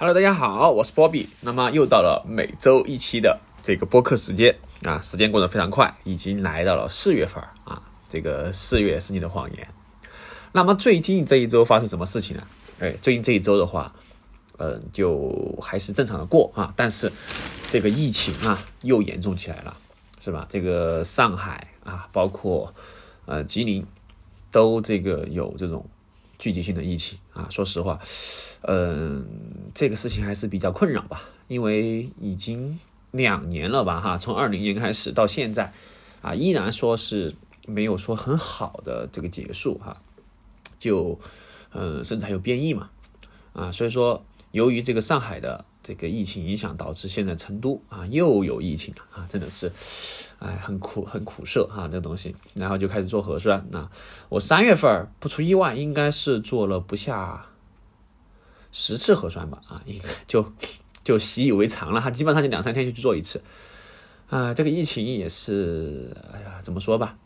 Hello，大家好，我是 Bobby。那么又到了每周一期的这个播客时间啊，时间过得非常快，已经来到了四月份啊。这个四月是你的谎言。那么最近这一周发生什么事情呢？哎，最近这一周的话，嗯，就还是正常的过啊。但是这个疫情啊又严重起来了，是吧？这个上海啊，包括呃吉林，都这个有这种聚集性的疫情啊。说实话。嗯，这个事情还是比较困扰吧，因为已经两年了吧，哈，从二零年开始到现在，啊，依然说是没有说很好的这个结束哈，就，嗯，甚至还有变异嘛，啊，所以说由于这个上海的这个疫情影响，导致现在成都啊又有疫情了啊，真的是，哎，很苦很苦涩哈，这个东西，然后就开始做核酸，那我三月份不出意外应该是做了不下。十次核酸吧，啊，应该就就习以为常了哈，基本上就两三天就去做一次，啊，这个疫情也是，哎呀，怎么说吧，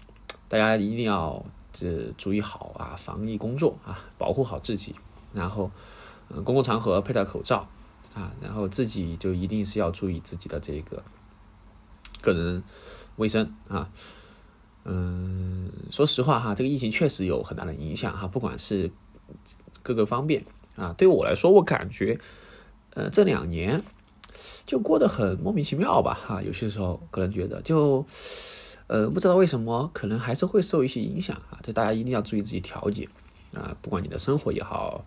大家一定要这注意好啊，防疫工作啊，保护好自己，然后，公共场合佩戴口罩啊，然后自己就一定是要注意自己的这个个人卫生啊，嗯，说实话哈，这个疫情确实有很大的影响哈，不管是各个方面。啊，对我来说，我感觉，呃，这两年就过得很莫名其妙吧，哈，有些时候可能觉得就，呃，不知道为什么，可能还是会受一些影响啊，这大家一定要注意自己调节啊，不管你的生活也好，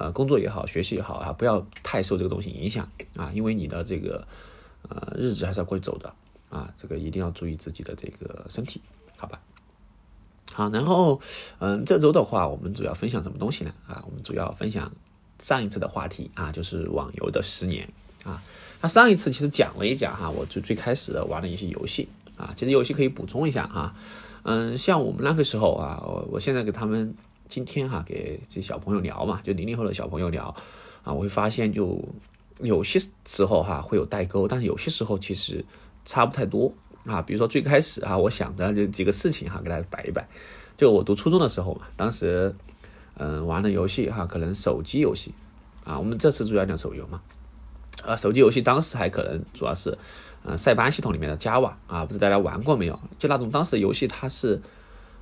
呃，工作也好，学习也好啊，不要太受这个东西影响啊，因为你的这个呃日子还是要过走的啊，这个一定要注意自己的这个身体，好吧？好，然后，嗯，这周的话，我们主要分享什么东西呢？啊，我们主要分享。上一次的话题啊，就是网游的十年啊。那上一次其实讲了一讲哈，我就最开始玩的一些游戏啊。其实游戏可以补充一下哈，嗯，像我们那个时候啊，我我现在给他们今天哈给这小朋友聊嘛，就零零后的小朋友聊啊，我会发现就有些时候哈会有代沟，但是有些时候其实差不太多啊。比如说最开始啊，我想着就几个事情哈，给大家摆一摆。就我读初中的时候嘛，当时。嗯，玩的游戏哈，可能手机游戏啊，我们这次主要讲手游嘛，啊，手机游戏当时还可能主要是，嗯，塞班系统里面的 Java 啊，不知大家玩过没有？就那种当时的游戏，它是，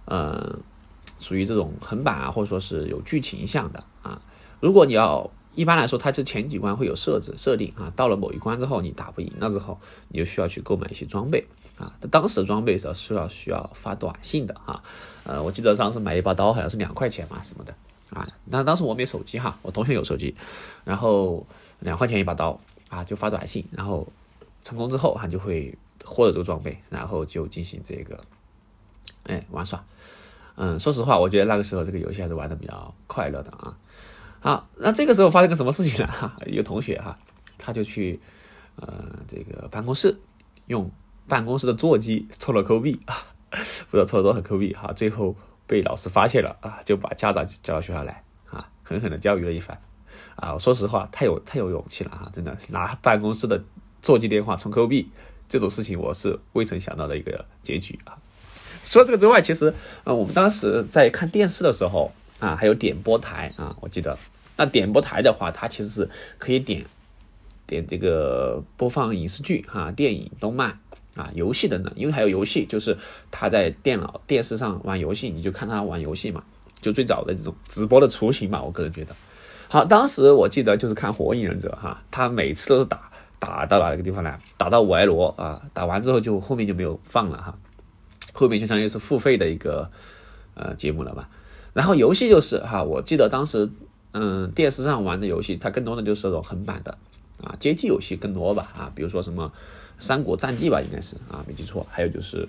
嗯，属于这种横版啊，或者说是有剧情向的啊。如果你要一般来说，它这前几关会有设置设定啊，到了某一关之后，你打不赢了之后，你就需要去购买一些装备啊。当时装备是需要需要发短信的哈，呃，我记得当时买一把刀好像是两块钱嘛什么的。啊，但当时我没手机哈，我同学有手机，然后两块钱一把刀啊，就发短信，然后成功之后他就会获得这个装备，然后就进行这个哎玩耍。嗯，说实话，我觉得那个时候这个游戏还是玩的比较快乐的啊。好，那这个时候发生个什么事情呢？哈，一个同学哈，他就去呃这个办公室用办公室的座机抽了扣币啊，不知道抽了多少扣币哈，最后。被老师发现了啊，就把家长叫到学校来啊，狠狠的教育了一番啊。我说实话，太有太有勇气了哈，真的拿办公室的座机电话充扣币这种事情，我是未曾想到的一个结局啊。除了这个之外，其实呃，我们当时在看电视的时候啊，还有点播台啊，我记得那点播台的话，它其实是可以点点这个播放影视剧哈、电影、动漫。啊，游戏等等，因为还有游戏，就是他在电脑、电视上玩游戏，你就看他玩游戏嘛，就最早的这种直播的雏形嘛。我个人觉得，好，当时我记得就是看《火影忍者》哈，他每次都是打打到哪个地方来，打到五埃罗啊，打完之后就后面就没有放了哈，后面就相当于是付费的一个呃节目了吧。然后游戏就是哈，我记得当时嗯电视上玩的游戏，它更多的就是那种横版的啊，街机游戏更多吧啊，比如说什么。三国战记吧，应该是啊，没记错。还有就是，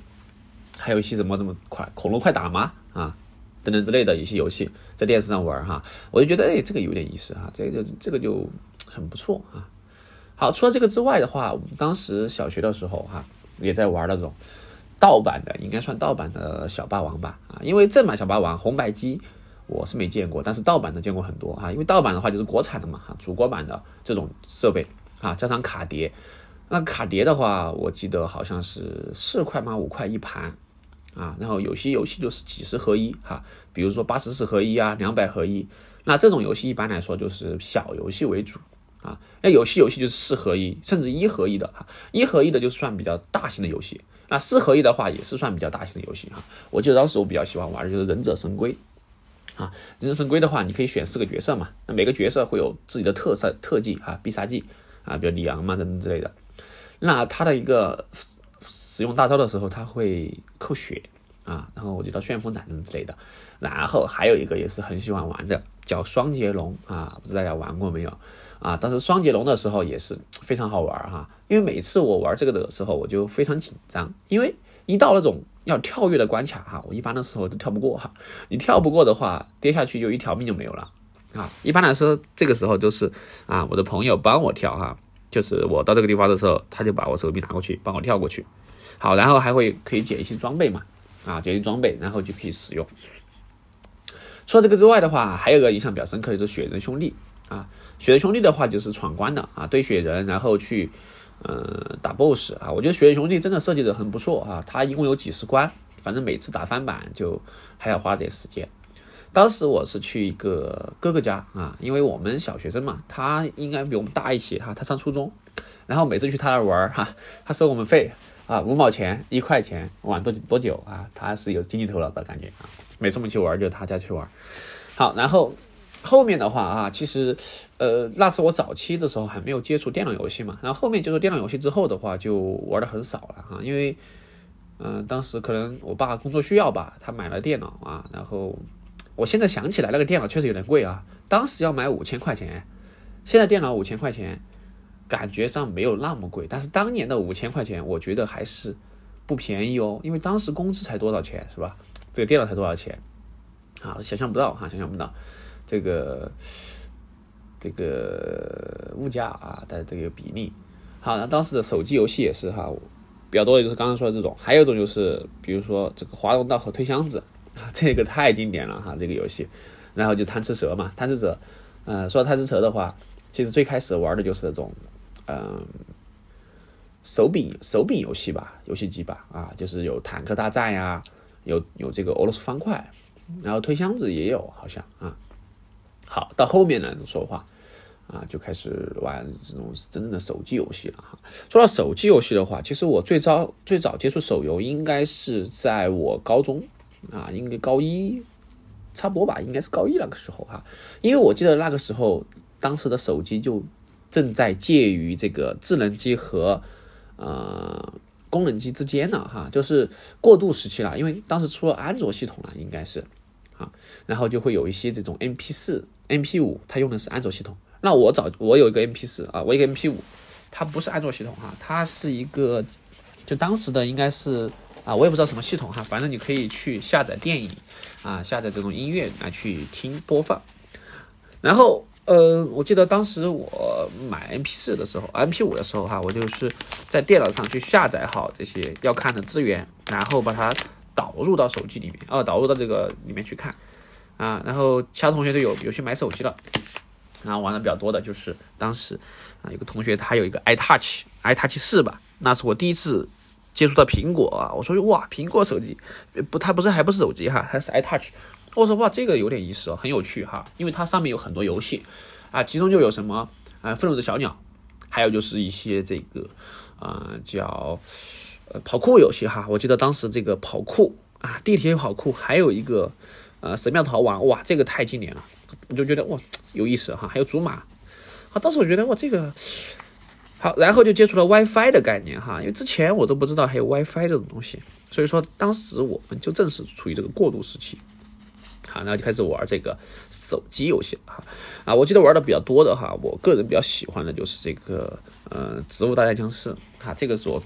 还有一些什么这么快恐龙快打吗？啊，等等之类的一些游戏，在电视上玩哈，我就觉得哎，这个有点意思哈，这个就这个就很不错啊。好，除了这个之外的话，我们当时小学的时候哈，也在玩那种盗版的，应该算盗版的小霸王吧啊，因为正版小霸王红白机我是没见过，但是盗版的见过很多啊。因为盗版的话就是国产的嘛哈，祖国版的这种设备啊，加上卡碟。那卡碟的话，我记得好像是四块吗？五块一盘啊。然后有些游戏就是几十合一哈，比如说八十四合一啊，两百合一。那这种游戏一般来说就是小游戏为主啊。那有些游戏就是四合一，甚至一合一的哈，一合一的就算比较大型的游戏。那四合一的话也是算比较大型的游戏哈。我记得当时我比较喜欢玩的就是《忍者神龟》啊，《忍者神龟》的话，你可以选四个角色嘛，那每个角色会有自己的特色特技啊，必杀技啊，比如里昂嘛等等之类的。那他的一个使用大招的时候，他会扣血啊，然后我觉得旋风斩等之类的。然后还有一个也是很喜欢玩的，叫双截龙啊，不知道大家玩过没有啊？但是双截龙的时候也是非常好玩哈，因为每次我玩这个的时候，我就非常紧张，因为一到那种要跳跃的关卡哈，我一般的时候都跳不过哈。你跳不过的话，跌下去就一条命就没有了啊。一般来说，这个时候都是啊，我的朋友帮我跳哈，就是我到这个地方的时候，他就把我手臂拿过去帮我跳过去，好，然后还会可以捡一些装备嘛，啊，捡一些装备，然后就可以使用。除了这个之外的话，还有个印象比较深刻就是雪人兄弟啊。雪人兄弟的话就是闯关的啊，堆雪人，然后去呃打 BOSS 啊。我觉得雪人兄弟真的设计的很不错啊。它一共有几十关，反正每次打翻版就还要花点时间。当时我是去一个哥哥家啊，因为我们小学生嘛，他应该比我们大一些哈，他上初中，然后每次去他那玩哈，他收我们费。啊，五毛钱、一块钱，玩多多久啊？他是有经济头脑的感觉啊。每次我们去玩，就他家去玩。好，然后后面的话啊，其实呃，那是我早期的时候还没有接触电脑游戏嘛。然后后面接触电脑游戏之后的话，就玩的很少了哈。因为嗯，当时可能我爸工作需要吧，他买了电脑啊。然后我现在想起来，那个电脑确实有点贵啊。当时要买五千块钱，现在电脑五千块钱。感觉上没有那么贵，但是当年的五千块钱，我觉得还是不便宜哦。因为当时工资才多少钱，是吧？这个电脑才多少钱？啊，想象不到哈，想象不到这个这个物价啊的这个比例。好，那当时的手机游戏也是哈，比较多的就是刚刚说的这种，还有一种就是比如说这个滑动道和推箱子，这个太经典了哈，这个游戏。然后就贪吃蛇嘛，贪吃蛇，呃，说到贪吃蛇的话，其实最开始玩的就是那种。嗯，手柄手柄游戏吧，游戏机吧，啊，就是有坦克大战呀，有有这个俄罗斯方块，然后推箱子也有，好像啊。好，到后面呢说话啊，就开始玩这种真正的手机游戏了哈。说到手机游戏的话，其实我最早最早接触手游应该是在我高中啊，应该高一差不多吧，应该是高一那个时候哈，因为我记得那个时候当时的手机就。正在介于这个智能机和呃功能机之间呢，哈，就是过渡时期了。因为当时出了安卓系统了，应该是啊，然后就会有一些这种 MP 四、MP 五，它用的是安卓系统。那我找我有一个 MP 四啊，我一个 MP 五，它不是安卓系统哈，它是一个就当时的应该是啊，我也不知道什么系统哈，反正你可以去下载电影啊，下载这种音乐来去听播放，然后。呃，我记得当时我买 M P 四的时候，M P 五的时候哈，我就是在电脑上去下载好这些要看的资源，然后把它导入到手机里面，啊，导入到这个里面去看，啊，然后其他同学都有有去买手机了，然后玩的比较多的就是当时啊，有个同学他有一个 i Touch，i Touch 四吧，那是我第一次接触到苹果啊，我说哇，苹果手机不，它不是还不是手机哈，它是 i Touch。我说哇，这个有点意思哦，很有趣哈，因为它上面有很多游戏啊，其中就有什么啊，愤怒的小鸟，还有就是一些这个啊叫呃跑酷游戏哈。我记得当时这个跑酷啊，地铁跑酷，还有一个呃神庙逃亡，哇，这个太经典了，我就觉得哇有意思哈。还有祖马，啊，当时我觉得哇这个好，然后就接触了 WiFi 的概念哈，因为之前我都不知道还有 WiFi 这种东西，所以说当时我们就正是处于这个过渡时期。啊，然后就开始玩这个手机游戏哈，啊，我记得玩的比较多的哈，我个人比较喜欢的就是这个呃《植物大战僵尸》哈，这个是我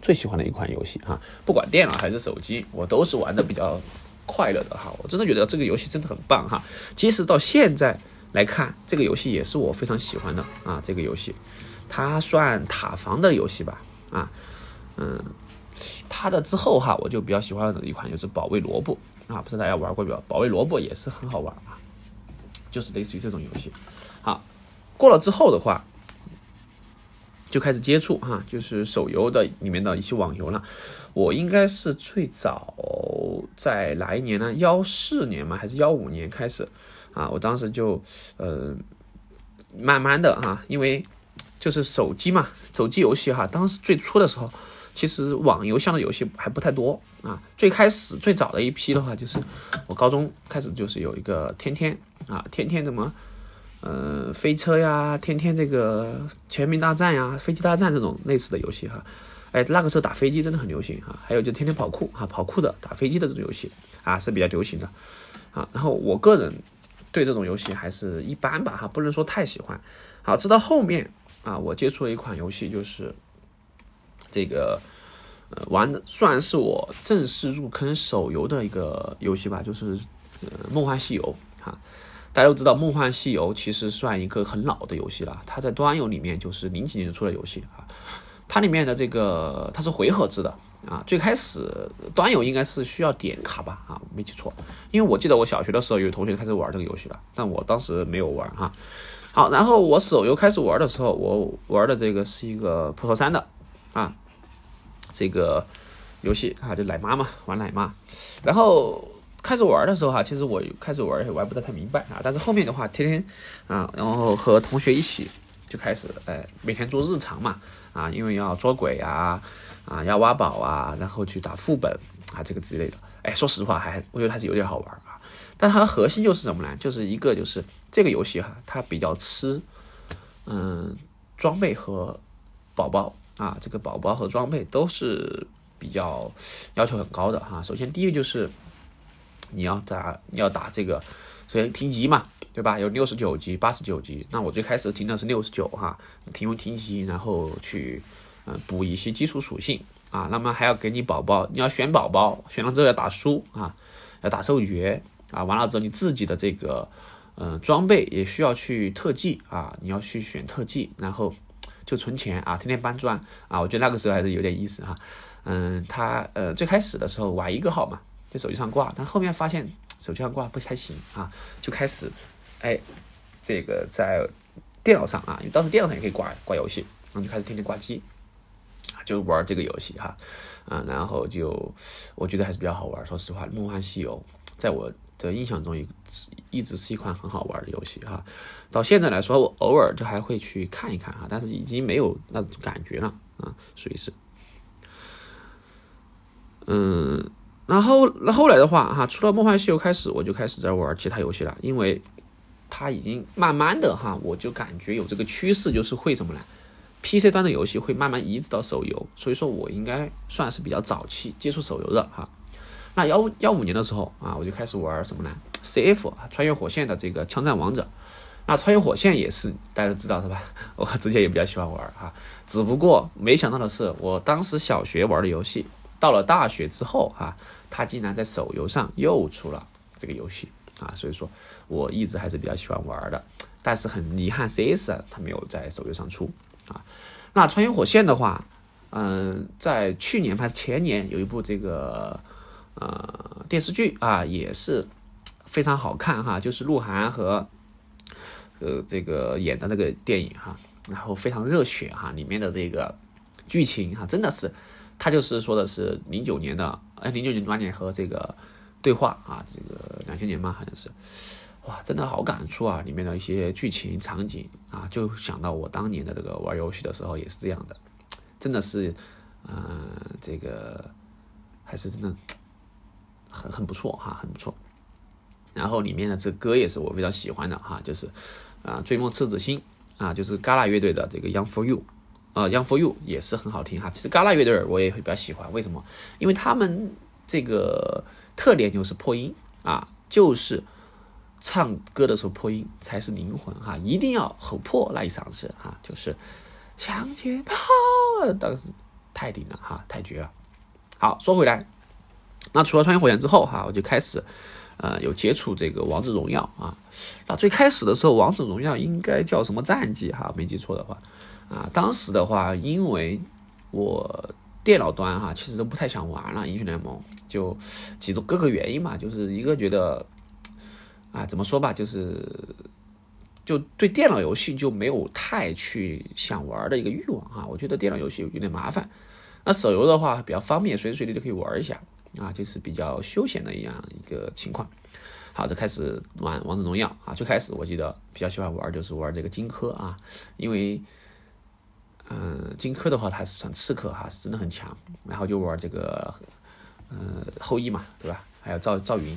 最喜欢的一款游戏哈，不管电脑还是手机，我都是玩的比较快乐的哈，我真的觉得这个游戏真的很棒哈，即使到现在来看，这个游戏也是我非常喜欢的啊，这个游戏它算塔防的游戏吧啊，嗯，它的之后哈，我就比较喜欢的一款就是《保卫萝卜》。啊，不知道大家玩过没有？保卫萝卜也是很好玩啊，就是类似于这种游戏。好，过了之后的话，就开始接触哈，就是手游的里面的一些网游了。我应该是最早在哪一年呢？幺四年吗？还是幺五年开始？啊，我当时就呃慢慢的哈，因为就是手机嘛，手机游戏哈，当时最初的时候，其实网游向的游戏还不太多啊。最开始最早的一批的话，就是我高中开始就是有一个天天啊，天天怎么，呃，飞车呀，天天这个全民大战呀，飞机大战这种类似的游戏哈。哎，那个时候打飞机真的很流行啊，还有就天天跑酷哈，跑酷的打飞机的这种游戏啊是比较流行的啊。然后我个人。对这种游戏还是一般吧，哈，不能说太喜欢。好，直到后面啊，我接触了一款游戏，就是这个呃，玩的算是我正式入坑手游的一个游戏吧，就是呃《梦幻西游》哈。大家都知道，《梦幻西游》其实算一个很老的游戏了，它在端游里面就是零几年就出的游戏啊。它里面的这个它是回合制的。啊，最开始端游应该是需要点卡吧？啊，没记错，因为我记得我小学的时候有同学开始玩这个游戏了，但我当时没有玩哈。好，然后我手游开始玩的时候，我玩的这个是一个普陀山的啊，这个游戏啊，就奶妈嘛，玩奶妈。然后开始玩的时候哈，其实我开始玩也玩不太太明白啊，但是后面的话，天天啊，然后和同学一起就开始哎，每天做日常嘛啊，因为要捉鬼啊。啊，要挖宝啊，然后去打副本啊，这个之类的。哎，说实话，还我觉得还是有点好玩啊。但它的核心就是什么呢？就是一个就是这个游戏哈，它比较吃嗯装备和宝宝啊，这个宝宝和装备都是比较要求很高的哈。首先第一个就是你要打要打这个，首先评级嘛，对吧？有六十九级、八十九级。那我最开始听的是六十九哈，提用评级，然后去嗯。补一些基础属性啊，那么还要给你宝宝，你要选宝宝，选了之后要打书啊，要打兽诀啊，完了之后你自己的这个呃装备也需要去特技啊，你要去选特技，然后就存钱啊，天天搬砖啊，我觉得那个时候还是有点意思哈。嗯，他呃最开始的时候玩一个号嘛，在手机上挂，但后面发现手机上挂不太行啊，就开始哎这个在电脑上啊，因为当时电脑上也可以挂挂游戏，然后就开始天天挂机。就玩这个游戏哈，啊，然后就我觉得还是比较好玩。说实话，《梦幻西游》在我的印象中一一直是一款很好玩的游戏哈。到现在来说，我偶尔就还会去看一看哈，但是已经没有那种感觉了啊，属于是。嗯，然后那后来的话哈，除了《梦幻西游》开始，我就开始在玩其他游戏了，因为它已经慢慢的哈，我就感觉有这个趋势，就是会什么呢？PC 端的游戏会慢慢移植到手游，所以说我应该算是比较早期接触手游的哈。那幺幺五年的时候啊，我就开始玩什么呢？CF 穿越火线的这个枪战王者。那穿越火线也是大家都知道是吧？我之前也比较喜欢玩哈。只不过没想到的是，我当时小学玩的游戏，到了大学之后哈，它竟然在手游上又出了这个游戏啊。所以说我一直还是比较喜欢玩的，但是很遗憾，CS 它没有在手游上出。啊，那穿越火线的话，嗯，在去年还是前年有一部这个呃电视剧啊，也是非常好看哈，就是鹿晗和呃这个演的那个电影哈，然后非常热血哈，里面的这个剧情哈，真的是他就是说的是零九年的哎零九年八年和这个对话啊，这个两千年嘛好像是。哇，真的好感触啊！里面的一些剧情场景啊，就想到我当年的这个玩游戏的时候也是这样的，真的是，嗯，这个还是真的很很不错哈，很不错。然后里面的这歌也是我非常喜欢的哈，就是啊，追梦赤子心啊，就是嘎啦乐队的这个 Young for You 啊，Young for You 也是很好听哈。其实嘎啦乐队我也会比较喜欢，为什么？因为他们这个特点就是破音啊，就是。唱歌的时候破音才是灵魂哈，一定要吼破那一嗓子哈，就是向前跑，当时太顶了哈，太绝了。好，说回来，那除了穿越火线之后哈，我就开始呃有接触这个王者荣耀啊。那最开始的时候，王者荣耀应该叫什么战绩哈？没记错的话啊，当时的话，因为我电脑端哈，其实都不太想玩了英雄联盟，就几种各个原因嘛，就是一个觉得。啊，怎么说吧，就是就对电脑游戏就没有太去想玩的一个欲望哈。我觉得电脑游戏有点麻烦，那手游的话比较方便，随时随地都可以玩一下啊，就是比较休闲的一样一个情况。好，就开始玩王者荣耀啊。最开始我记得比较喜欢玩就是玩这个荆轲啊，因为嗯，荆轲的话他是算刺客哈，是真的很强。然后就玩这个嗯后羿嘛，对吧？还有赵赵云，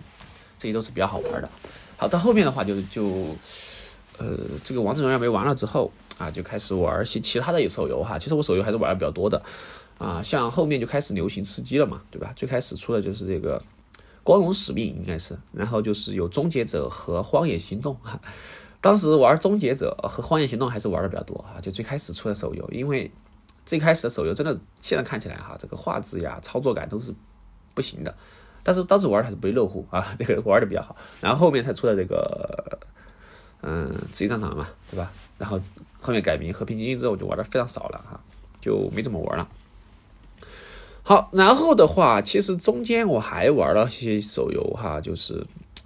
这些都是比较好玩的。好，到后面的话就就呃这个王者荣耀没玩了之后啊，就开始玩些其他的手游哈。其实我手游还是玩的比较多的。啊，像后面就开始流行吃鸡了嘛，对吧？最开始出的就是这个《光荣使命》，应该是，然后就是有《终结者》和《荒野行动》哈。当时玩《终结者》和《荒野行动》还是玩的比较多啊，就最开始出的手游，因为最开始的手游真的现在看起来哈，这个画质呀、操作感都是不行的，但是当时玩还是不亦乐乎啊，这个玩的比较好。然后后面才出的这个嗯《职业战场》嘛，对吧？然后后面改名《和平精英》之后，就玩的非常少了哈，就没怎么玩了。好，然后的话，其实中间我还玩了些手游哈，就是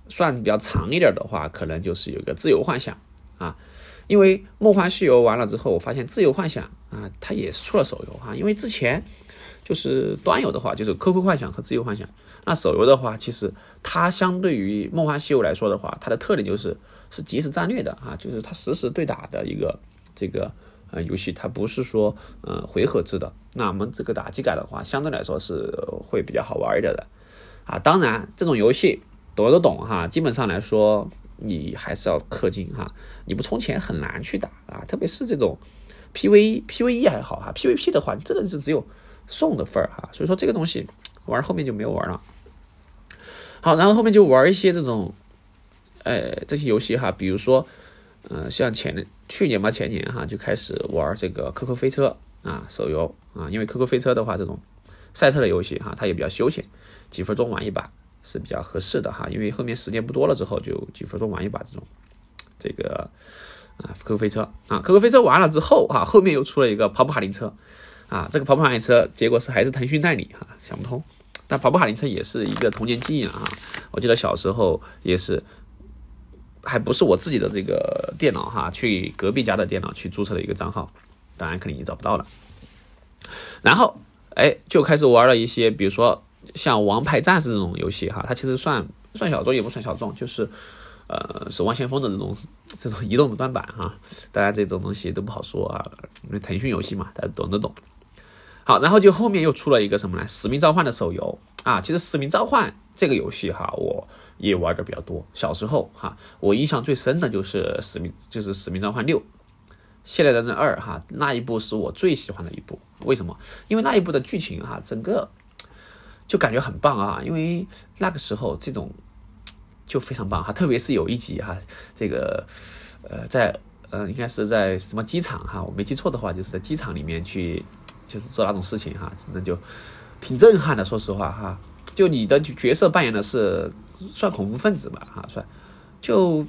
算比较长一点的话，可能就是有个自由幻想啊，因为梦幻西游完了之后，我发现自由幻想啊，它也是出了手游哈，因为之前就是端游的话，就是 QQ 幻想和自由幻想，那手游的话，其实它相对于梦幻西游来说的话，它的特点就是是即时战略的啊，就是它实时对打的一个这个。呃，游戏它不是说呃回合制的，那我们这个打击感的话，相对来说是会比较好玩一点的啊。当然，这种游戏懂都懂哈，基本上来说你还是要氪金哈，你不充钱很难去打啊。特别是这种 PVE、PVE 还好哈，PVP 的话真的就只有送的份儿哈。所以说这个东西玩后面就没有玩了。好，然后后面就玩一些这种，呃，这些游戏哈，比如说。嗯，像前去年吧，前年哈就开始玩这个 QQ 飞车啊，手游啊，因为 QQ 飞车的话，这种赛车的游戏哈，它也比较休闲，几分钟玩一把是比较合适的哈。因为后面时间不多了之后，就几分钟玩一把这种这个啊 QQ 飞车啊，QQ 飞车完了之后哈，后面又出了一个跑跑卡丁车啊，这个跑跑卡丁车结果是还是腾讯代理哈，想不通。但跑跑卡丁车也是一个童年记忆了啊，我记得小时候也是。还不是我自己的这个电脑哈，去隔壁家的电脑去注册了一个账号，当然肯定也找不到了。然后，哎，就开始玩了一些，比如说像《王牌战士》这种游戏哈，它其实算算小众也不算小众，就是呃《守望先锋》的这种 这种移动的端版哈，大家这种东西都不好说啊，因为腾讯游戏嘛，大家懂得懂。好，然后就后面又出了一个什么呢？《使命召唤》的手游啊，其实《使命召唤》这个游戏哈，我。也玩的比较多。小时候哈，我印象最深的就是使命，就是使命召唤六，现代战争二哈，那一部是我最喜欢的一部。为什么？因为那一部的剧情哈，整个就感觉很棒啊。因为那个时候这种就非常棒哈，特别是有一集哈，这个呃，在呃，应该是在什么机场哈，我没记错的话，就是在机场里面去，就是做那种事情哈，真的就挺震撼的。说实话哈，就你的角色扮演的是。算恐怖分子吧，哈，算，就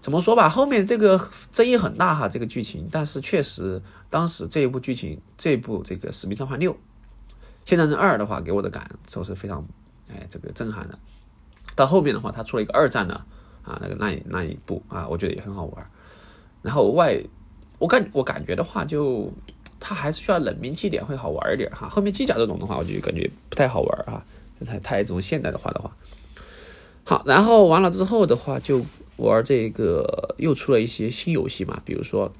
怎么说吧，后面这个争议很大哈，这个剧情，但是确实当时这一部剧情，这部这个《使命召唤六》，现在这二的话，给我的感受是非常，哎，这个震撼的。到后面的话，他出了一个二战的啊，那个那那一部啊，我觉得也很好玩。然后外，我感我感觉的话，就它还是需要冷兵器点会好玩一点哈。后面机甲这种的话，我就感觉不太好玩啊，太太这种现代的话的话。好，然后完了之后的话，就玩这个又出了一些新游戏嘛，比如说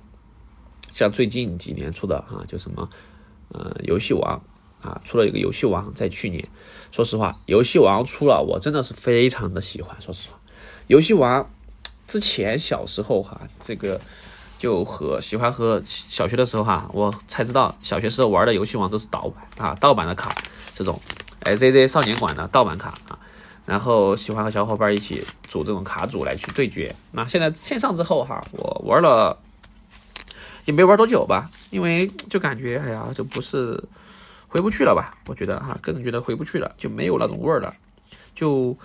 像最近几年出的哈，就什么呃游戏王啊，出了一个游戏王，在去年，说实话，游戏王出了，我真的是非常的喜欢。说实话，游戏王之前小时候哈，这个就和喜欢和小学的时候哈，我才知道小学时候玩的游戏王都是盗版啊，盗版的卡，这种 S Z Z 少年馆的盗版卡啊。然后喜欢和小伙伴一起组这种卡组来去对决。那现在线上之后哈，我玩了也没玩多久吧，因为就感觉哎呀，这不是回不去了吧？我觉得哈，个人觉得回不去了，就没有那种味儿了。就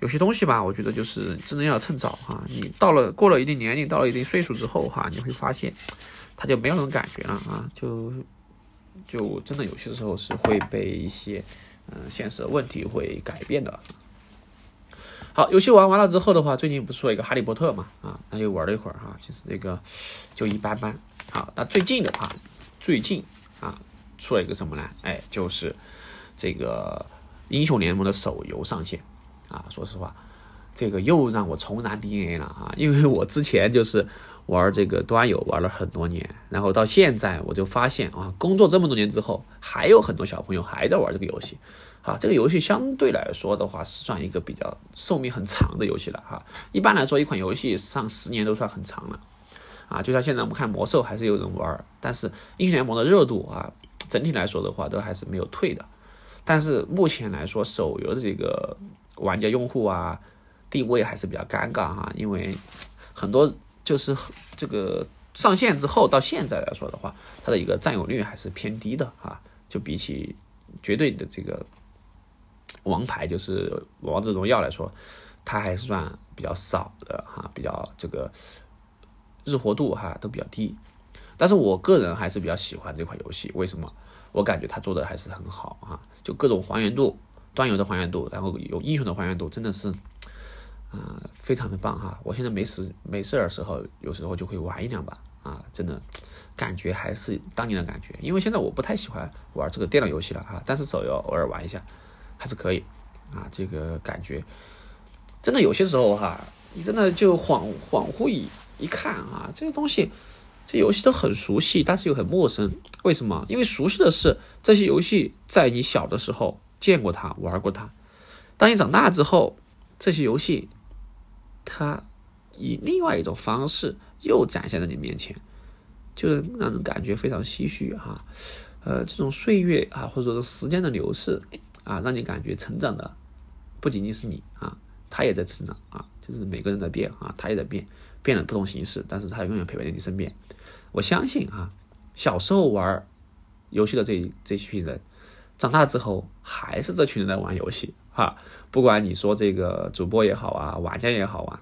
有些东西吧，我觉得就是真的要趁早哈。你到了过了一定年龄，到了一定岁数之后哈，你会发现它就没有那种感觉了啊。就就真的有些时候是会被一些。嗯，现实的问题会改变的。好，游戏玩完了之后的话，最近不是出了一个哈利波特嘛？啊，那又玩了一会儿哈，其实这个就一般般。好，那最近的话，最近啊，出了一个什么呢？哎，就是这个英雄联盟的手游上线啊。说实话，这个又让我重燃 DNA 了啊！因为我之前就是玩这个端游玩了很多年，然后到现在我就发现啊，工作这么多年之后，还有很多小朋友还在玩这个游戏。啊，这个游戏相对来说的话，是算一个比较寿命很长的游戏了哈。一般来说，一款游戏上十年都算很长了。啊，就像现在我们看魔兽还是有人玩，但是英雄联盟的热度啊，整体来说的话都还是没有退的。但是目前来说，手游的这个玩家用户啊。定位还是比较尴尬哈，因为很多就是这个上线之后到现在来说的话，它的一个占有率还是偏低的啊，就比起绝对的这个王牌就是王者荣耀来说，它还是算比较少的哈，比较这个日活度哈都比较低。但是我个人还是比较喜欢这款游戏，为什么？我感觉它做的还是很好啊，就各种还原度，端游的还原度，然后有英雄的还原度，真的是。啊，非常的棒哈！我现在没事没事的时候，有时候就会玩一两把啊，真的感觉还是当年的感觉。因为现在我不太喜欢玩这个电脑游戏了哈，但是手游偶尔玩一下还是可以啊。这个感觉真的有些时候哈，你真的就恍恍惚一一看啊，这些东西这游戏都很熟悉，但是又很陌生。为什么？因为熟悉的是这些游戏在你小的时候见过它玩过它，当你长大之后，这些游戏。它以另外一种方式又展现在你面前，就是让人感觉非常唏嘘哈。呃，这种岁月啊，或者说时间的流逝啊，让你感觉成长的不仅仅是你啊，他也在成长啊，就是每个人在变啊，他也在变，变了不同形式，但是他永远陪伴在你身边。我相信啊，小时候玩游戏的这这群人，长大之后还是这群人在玩游戏。哈，不管你说这个主播也好啊，玩家也好啊，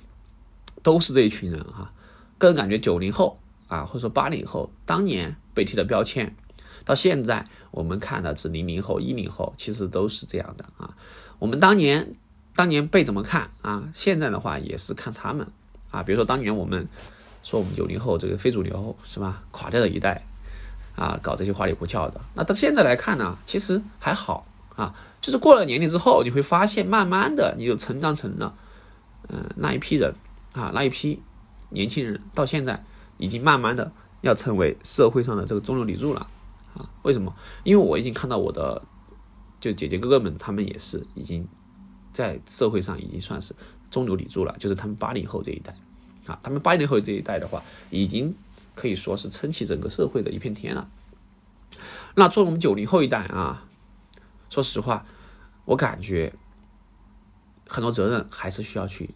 都是这一群人哈。个人感觉九零后啊，或者说八零后，当年被贴的标签，到现在我们看的是零零后、一零后，其实都是这样的啊。我们当年当年被怎么看啊？现在的话也是看他们啊。比如说当年我们说我们九零后这个非主流是吧？垮掉的一代啊，搞这些花里胡哨的。那到现在来看呢，其实还好。啊，就是过了年龄之后，你会发现，慢慢的你就成长成了，嗯，那一批人啊，那一批年轻人，到现在已经慢慢的要成为社会上的这个中流砥柱了啊。为什么？因为我已经看到我的就姐姐哥哥们，他们也是已经在社会上已经算是中流砥柱了，就是他们八零后这一代啊，他们八零后这一代的话，已经可以说是撑起整个社会的一片天了。那作为我们九零后一代啊。说实话，我感觉很多责任还是需要去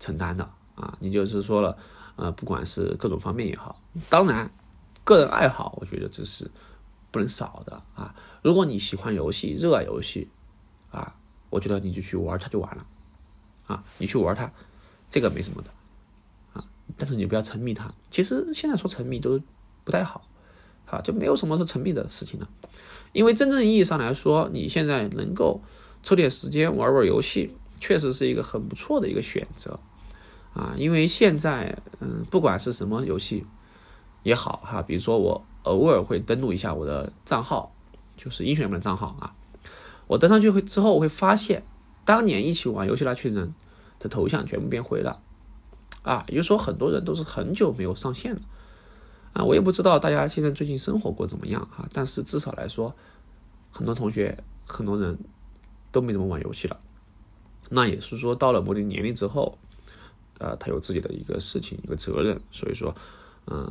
承担的啊。你就是说了，呃，不管是各种方面也好，当然，个人爱好，我觉得这是不能少的啊。如果你喜欢游戏，热爱游戏啊，我觉得你就去玩它就完了啊。你去玩它，这个没什么的。但是你不要沉迷它。其实现在说沉迷都不太好啊，就没有什么是沉迷的事情了。因为真正意义上来说，你现在能够抽点时间玩玩游戏，确实是一个很不错的一个选择啊。因为现在，嗯，不管是什么游戏也好哈，比如说我偶尔会登录一下我的账号，就是英雄联盟的账号啊。我登上去会之后，我会发现当年一起玩游戏那群人的头像全部变灰了啊。也就是说，很多人都是很久没有上线了。啊，我也不知道大家现在最近生活过怎么样哈，但是至少来说，很多同学、很多人都没怎么玩游戏了。那也是说，到了某定年龄之后，呃，他有自己的一个事情、一个责任，所以说，嗯，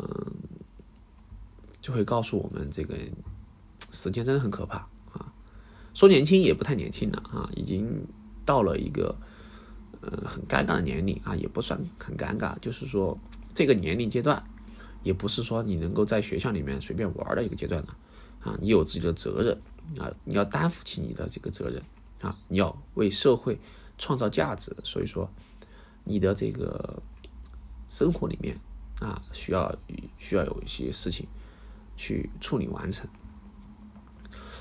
就会告诉我们，这个时间真的很可怕啊。说年轻也不太年轻了啊，已经到了一个呃很尴尬的年龄啊，也不算很尴尬，就是说这个年龄阶段。也不是说你能够在学校里面随便玩的一个阶段了，啊，你有自己的责任啊，你要担负起你的这个责任啊，你要为社会创造价值，所以说你的这个生活里面啊，需要需要有一些事情去处理完成。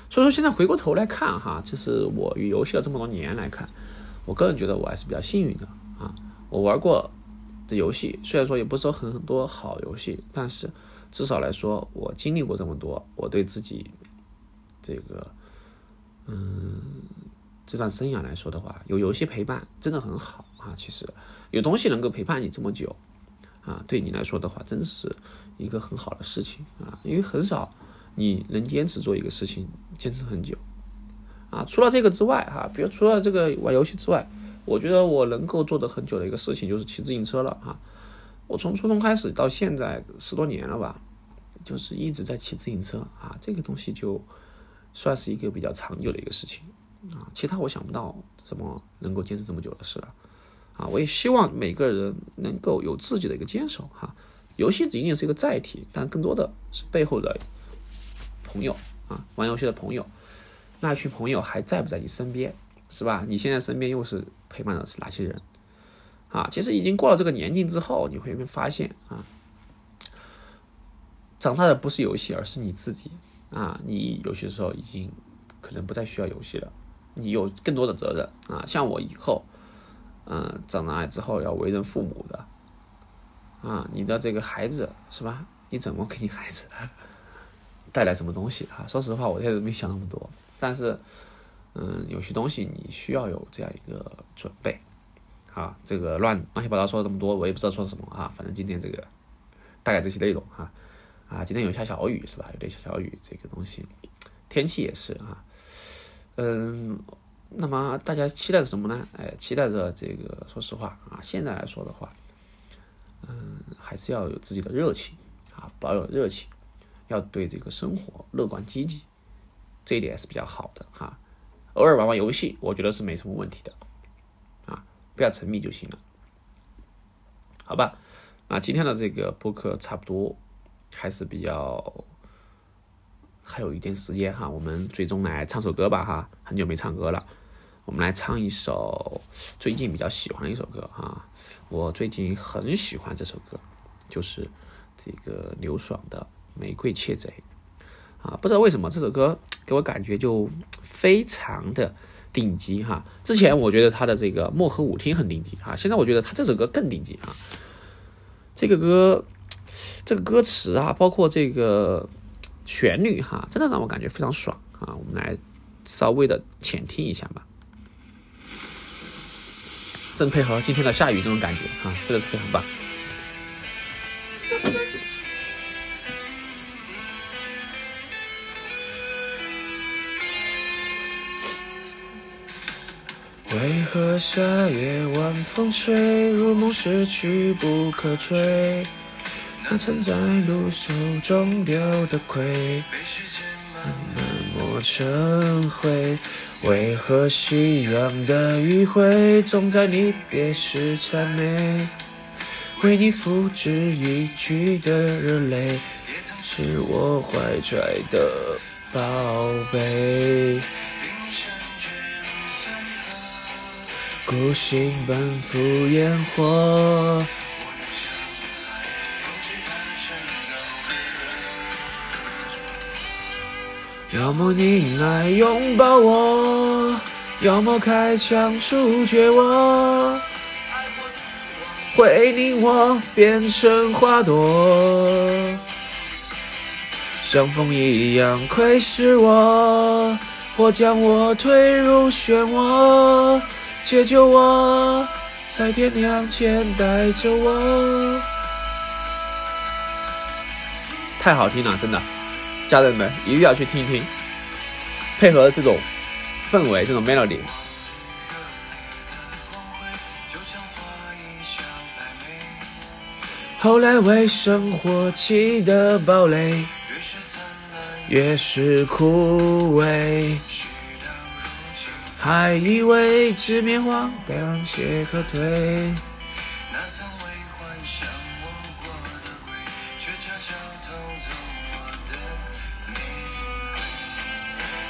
所以说现在回过头来看哈，就是我与游戏了这么多年来看，我个人觉得我还是比较幸运的啊，我玩过。的游戏虽然说也不是很很多好游戏，但是至少来说，我经历过这么多，我对自己这个嗯这段生涯来说的话，有游戏陪伴真的很好啊。其实有东西能够陪伴你这么久啊，对你来说的话，真的是一个很好的事情啊。因为很少你能坚持做一个事情坚持很久啊。除了这个之外哈，比如除了这个玩游戏之外，我觉得我能够做的很久的一个事情就是骑自行车了哈。我从初中开始到现在十多年了吧，就是一直在骑自行车啊。这个东西就算是一个比较长久的一个事情啊。其他我想不到什么能够坚持这么久的事了啊。我也希望每个人能够有自己的一个坚守哈。游戏仅仅是一个载体，但更多的是背后的朋友啊，玩游戏的朋友，那群朋友还在不在你身边，是吧？你现在身边又是陪伴的是哪些人？啊，其实已经过了这个年纪之后，你会发现啊，长大的不是游戏，而是你自己啊。你有些时候已经可能不再需要游戏了，你有更多的责任啊。像我以后，嗯，长大之后要为人父母的啊，你的这个孩子是吧？你怎么给你孩子 带来什么东西啊？说实话，我现在没想那么多，但是，嗯，有些东西你需要有这样一个准备。啊，这个乱乱七八糟说了这么多，我也不知道说什么啊。反正今天这个大概这些内容哈，啊，今天有下小雨是吧？有点小小雨，这个东西天气也是啊。嗯，那么大家期待着什么呢？哎，期待着这个，说实话啊，现在来说的话，嗯，还是要有自己的热情啊，保有热情，要对这个生活乐观积极，这一点是比较好的哈。偶尔玩玩游戏，我觉得是没什么问题的。啊不要沉迷就行了，好吧？那今天的这个播客差不多还是比较还有一点时间哈，我们最终来唱首歌吧哈，很久没唱歌了，我们来唱一首最近比较喜欢的一首歌哈，我最近很喜欢这首歌，就是这个刘爽的《玫瑰窃贼》啊，不知道为什么这首歌给我感觉就非常的。顶级哈！之前我觉得他的这个《漠河舞厅》很顶级哈，现在我觉得他这首歌更顶级啊！这个歌，这个歌词啊，包括这个旋律哈，真的让我感觉非常爽啊！我们来稍微的浅听一下吧，正配合今天的下雨这种感觉啊，真的是非常棒。为何夏夜晚风吹，如梦逝去不可追？那曾在路手中丢的盔，被时间慢慢磨成灰。为何夕阳的余晖，总在你别时谄媚？为你付之一炬的热泪，也曾是我怀揣的宝贝。孤星奔赴烟火，要么你来拥抱我，要么开枪处决我，会令我变成花朵，像风一样窥视我，或将我推入漩涡。解救我，在天亮前带着我。太好听了，真的，家人们一定要去听一听，配合这种氛围，这种 melody。后来为生活起的堡垒，越是枯萎。还以为直面荒诞且可退，那曾为幻想摸过的鬼，却悄悄偷走我的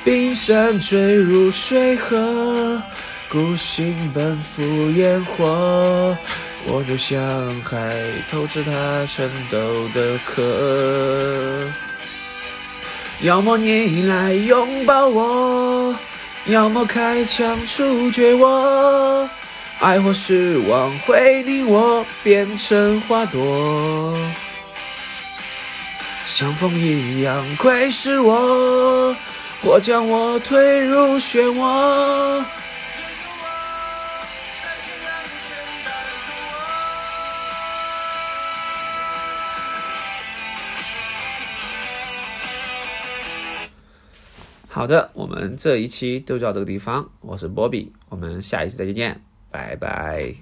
冰山坠入水河，孤星奔赴烟火，我就像海偷吃它颤抖的壳。要么你来拥抱我。要么开枪处决我，爱或失望会令我变成花朵，像风一样窥视我，或将我推入漩涡。好的，我们这一期就到这个地方，我是波比，我们下一期再见，拜拜。